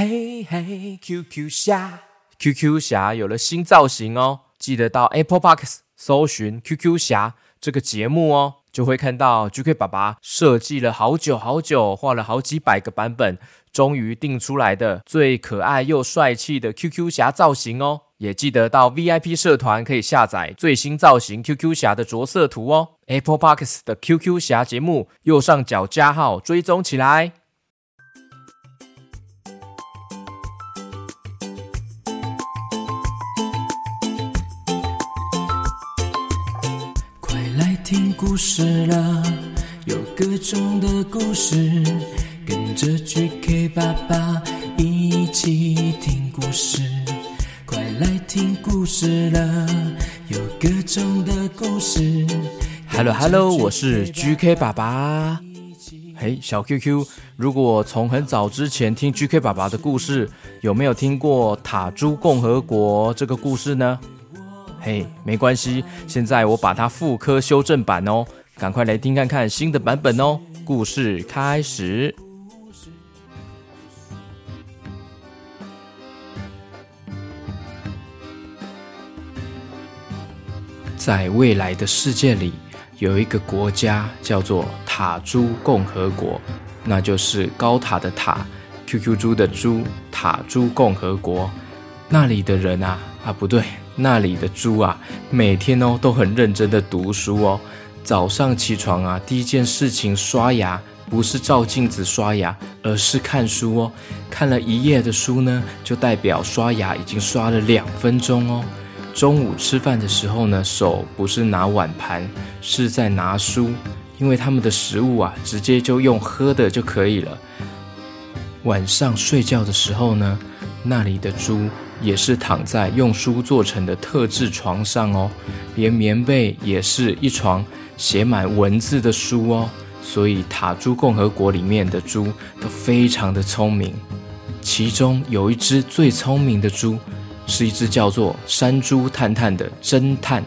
嘿嘿，QQ 侠，QQ 侠有了新造型哦！记得到 Apple Podcast 搜寻 QQ 侠这个节目哦，就会看到 GK 爸爸设计了好久好久，画了好几百个版本，终于定出来的最可爱又帅气的 QQ 侠造型哦！也记得到 VIP 社团可以下载最新造型 QQ 侠的着色图哦。Apple Podcast 的 QQ 侠节目右上角加号追踪起来。故事，跟着 GK 爸爸一起听故事。来听故事了，有各种的故事。Hello Hello，我是 GK 爸爸。嘿，小 QQ，如果从很早之前听 GK 爸爸的故事，有没有听过塔珠共和国这个故事呢？嘿，没关系，现在我把它复刻修正版哦，赶快来听看看新的版本哦。故事开始。在未来的世界里，有一个国家叫做塔猪共和国，那就是高塔的塔，QQ 猪的猪，塔猪共和国。那里的人啊，啊不对，那里的猪啊，每天哦都很认真的读书哦。早上起床啊，第一件事情刷牙，不是照镜子刷牙，而是看书哦。看了一页的书呢，就代表刷牙已经刷了两分钟哦。中午吃饭的时候呢，手不是拿碗盘，是在拿书，因为他们的食物啊，直接就用喝的就可以了。晚上睡觉的时候呢，那里的猪也是躺在用书做成的特制床上哦，连棉被也是一床写满文字的书哦。所以塔猪共和国里面的猪都非常的聪明，其中有一只最聪明的猪。是一只叫做山猪探探的侦探。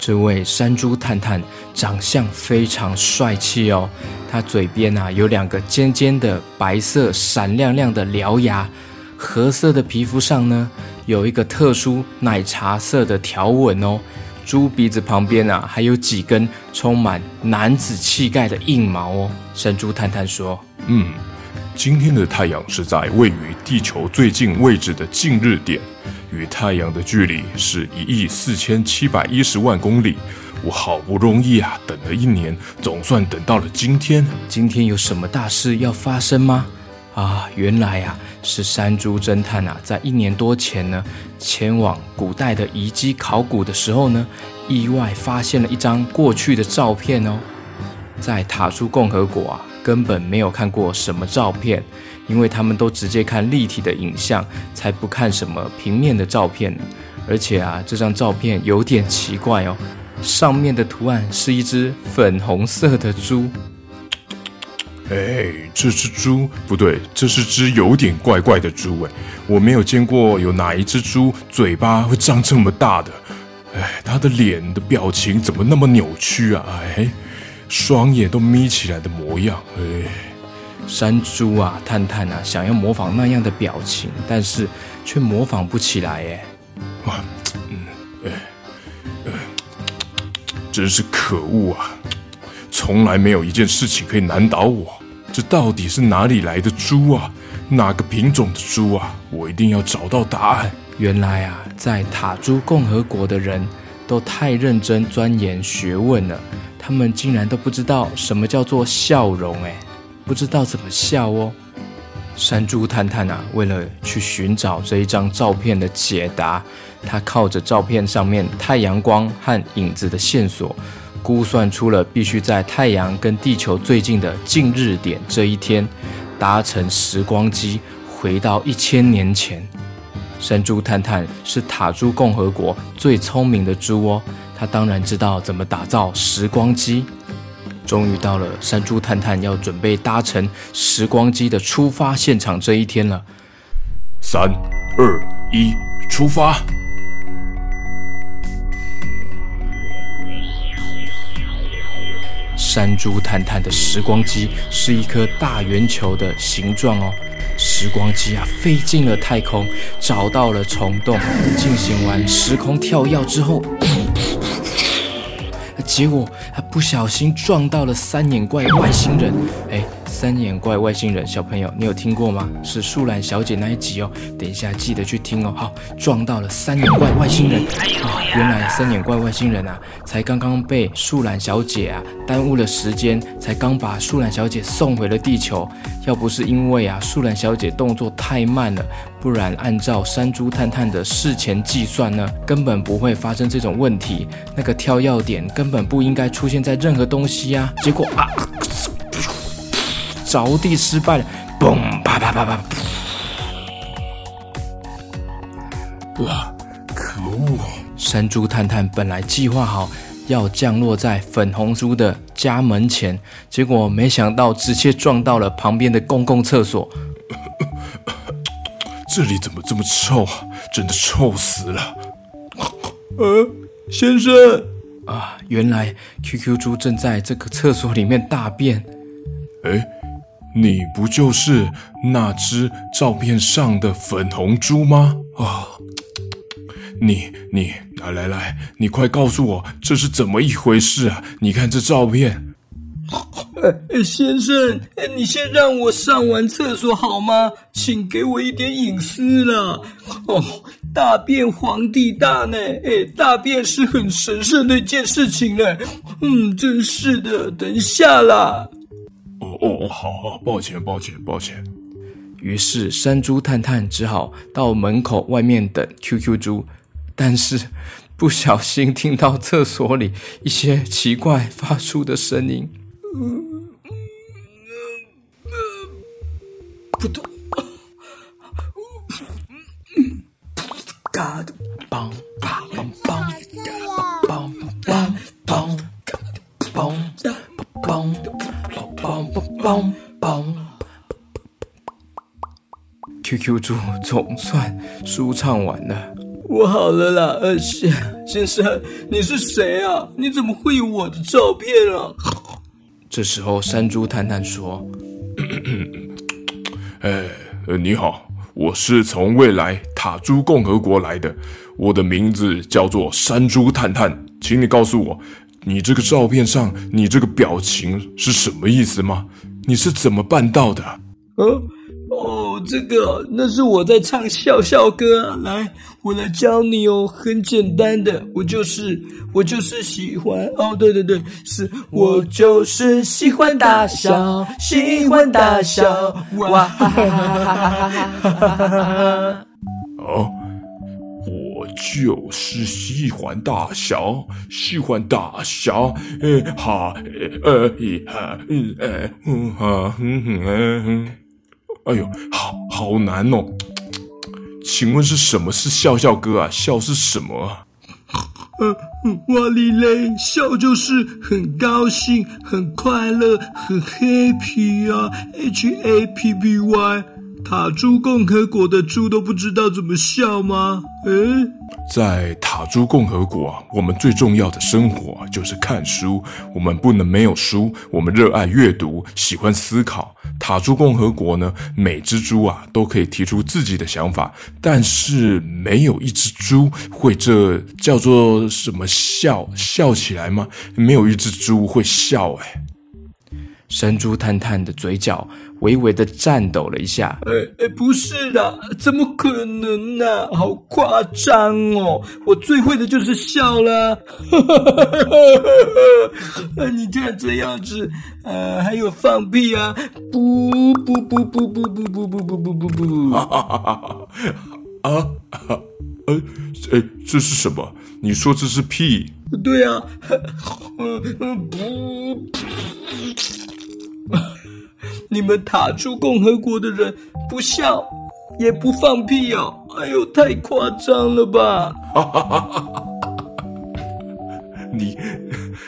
这位山猪探探长相非常帅气哦，他嘴边啊有两个尖尖的白色闪亮亮的獠牙，褐色的皮肤上呢有一个特殊奶茶色的条纹哦。猪鼻子旁边啊还有几根充满男子气概的硬毛哦。神猪探探说：“嗯。”今天的太阳是在位于地球最近位置的近日点，与太阳的距离是一亿四千七百一十万公里。我好不容易啊，等了一年，总算等到了今天。今天有什么大事要发生吗？啊，原来啊，是山猪侦探啊，在一年多前呢，前往古代的遗迹考古的时候呢，意外发现了一张过去的照片哦，在塔珠共和国啊。根本没有看过什么照片，因为他们都直接看立体的影像，才不看什么平面的照片呢。而且啊，这张照片有点奇怪哦，上面的图案是一只粉红色的猪。哎，这只猪不对，这是只有点怪怪的猪哎，我没有见过有哪一只猪嘴巴会张这么大的。哎，它的脸的表情怎么那么扭曲啊？哎。双眼都眯起来的模样，哎，山猪啊，探探啊，想要模仿那样的表情，但是却模仿不起来，哎，哇，嗯，哎，哎，真是可恶啊！从来没有一件事情可以难倒我，这到底是哪里来的猪啊？哪个品种的猪啊？我一定要找到答案。原来啊，在塔猪共和国的人都太认真钻研学问了。他们竟然都不知道什么叫做笑容，哎，不知道怎么笑哦。山猪探探啊，为了去寻找这一张照片的解答，他靠着照片上面太阳光和影子的线索，估算出了必须在太阳跟地球最近的近日点这一天，搭乘时光机回到一千年前。山猪探探是塔猪共和国最聪明的猪哦。他当然知道怎么打造时光机。终于到了山猪探探要准备搭乘时光机的出发现场这一天了。三、二、一，出发！山猪探探的时光机是一颗大圆球的形状哦。时光机啊，飞进了太空，找到了虫洞，进行完时空跳跃之后，结果他不小心撞到了三眼怪外星人。哎。三眼怪外星人，小朋友，你有听过吗？是树懒小姐那一集哦。等一下记得去听哦。好，撞到了三眼怪外星人啊！原来三眼怪外星人啊，才刚刚被树懒小姐啊耽误了时间，才刚把树懒小姐送回了地球。要不是因为啊树懒小姐动作太慢了，不然按照山猪探探的事前计算呢，根本不会发生这种问题。那个跳要点根本不应该出现在任何东西呀、啊。结果啊。着地失败了，嘣！啪啪啪啪！哇，可恶！山猪探探本来计划好要降落在粉红猪的家门前，结果没想到直接撞到了旁边的公共厕所。这里怎么这么臭啊？真的臭死了！呃，先生啊，原来 QQ 猪正在这个厕所里面大便。哎。你不就是那只照片上的粉红猪吗？啊、你你来来来，你快告诉我这是怎么一回事啊？你看这照片。先生，你先让我上完厕所好吗？请给我一点隐私啦。哦，大便皇帝大呢？哎，大便是很神圣的一件事情呢。嗯，真是的，等一下啦。哦哦，好好，抱歉抱歉抱歉。于是山猪探探只好到门口外面等 QQ 猪，但是不小心听到厕所里一些奇怪发出的声音。嗯嗯嗯，扑通，嘎的，梆梆梆梆，QQ 猪总算舒畅完了。我好了啦，二，先先生，你是谁啊？你怎么会有我的照片啊？这时候，山猪探探说：“哎，你好，我是从未来塔猪共和国来的，我的名字叫做山猪探探，请你告诉我。”你这个照片上，你这个表情是什么意思吗？你是怎么办到的？哦哦，这个那是我在唱笑笑歌啊。来，我来教你哦，很简单的，我就是我就是喜欢哦，对对对，是我就是喜欢大笑，喜欢大笑，哇哈哈哈哈哈哈哈！哦。就是喜欢大笑，喜欢大笑，呃哈，呃一哈，嗯呃嗯哈，嗯哼嗯，哎呦，好好难哦，请问是什么是笑笑哥啊？笑是什么啊？呃，哇哩嘞，笑就是很高兴、很快乐、很 happy 啊，H A P P Y。塔猪共和国的猪都不知道怎么笑吗？诶，在塔猪共和国啊，我们最重要的生活就是看书，我们不能没有书。我们热爱阅读，喜欢思考。塔猪共和国呢，每只猪啊都可以提出自己的想法，但是没有一只猪会这叫做什么笑笑起来吗？没有一只猪会笑诶。山猪探探的嘴角微微的颤抖了一下。哎哎，不是的，怎么可能呢？好夸张哦！我最会的就是笑了。哈哈哈哈哈！你看这样子，呃，还有放屁啊！不不不不不不不不不不不不！哈哈哈哈哈！啊啊！呃，哎，这是什么？你说这是屁？对啊。嗯 嗯不。你们塔猪共和国的人不笑也不放屁哦！哎呦，太夸张了吧！你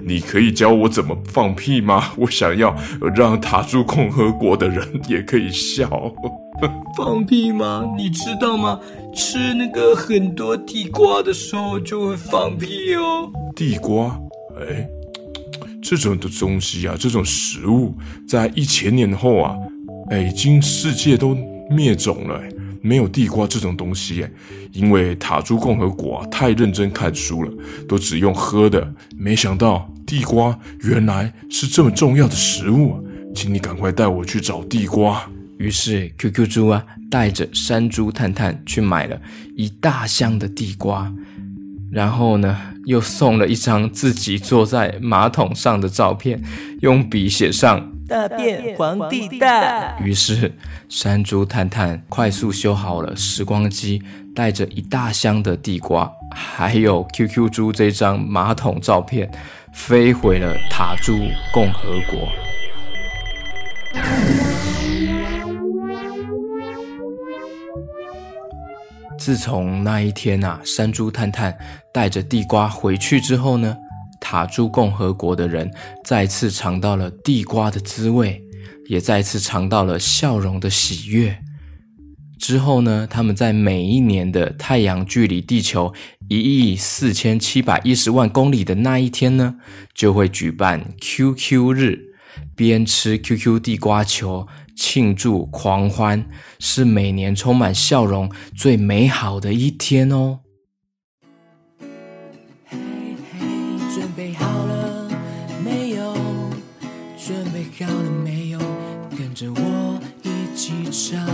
你可以教我怎么放屁吗？我想要让塔猪共和国的人也可以笑。放屁吗？你知道吗？吃那个很多地瓜的时候就会放屁哦。地瓜？哎。这种的东西啊，这种食物，在一千年后啊，哎，已经世界都灭种了，没有地瓜这种东西哎，因为塔猪共和国啊太认真看书了，都只用喝的，没想到地瓜原来是这么重要的食物，请你赶快带我去找地瓜。于是 QQ 猪啊，带着山猪探探去买了一大箱的地瓜，然后呢，又送了一张自己坐在马桶上的照片，用笔写上“大便皇帝大”。于是山猪探探快速修好了时光机，带着一大箱的地瓜，还有 QQ 猪这张马桶照片，飞回了塔猪共和国。自从那一天啊，山猪探探带着地瓜回去之后呢，塔猪共和国的人再次尝到了地瓜的滋味，也再次尝到了笑容的喜悦。之后呢，他们在每一年的太阳距离地球一亿四千七百一十万公里的那一天呢，就会举办 QQ 日，边吃 QQ 地瓜球。庆祝狂欢是每年充满笑容最美好的一天哦。嘿嘿，准备好了没有？准备好了没有？跟着我一起唱。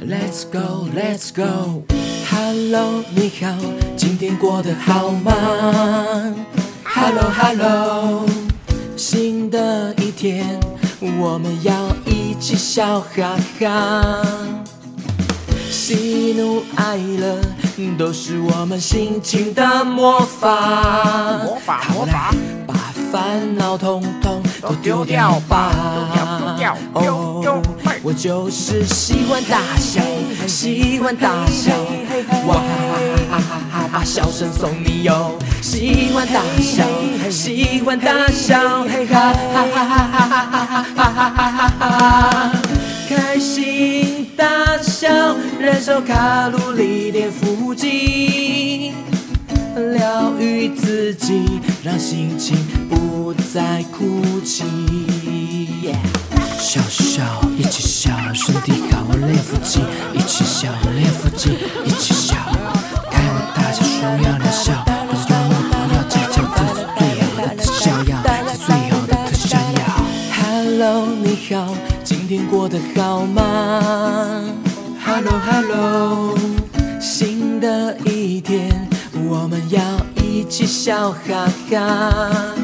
Let's go, let's go. Hello，你好，今天过得好吗？Hello, hello，新的一天。我们要一起笑哈哈，喜怒哀乐都是我们心情的魔法。魔法魔法，把烦恼统统都丢掉吧。哦，我就是喜欢大笑，喜欢大笑，哇哈哈哈，啊笑声送你哟。喜欢大笑，喜欢大笑，哈哈哈哈哈哈哈哈哈哈，开心大笑，燃烧卡路里，练腹肌，疗愈自己，让心情不再哭泣。笑笑，一起笑，身体好，练腹肌，一起笑，练腹肌，一起好，今天过得好吗？Hello Hello，新的一天，我们要一起笑哈哈，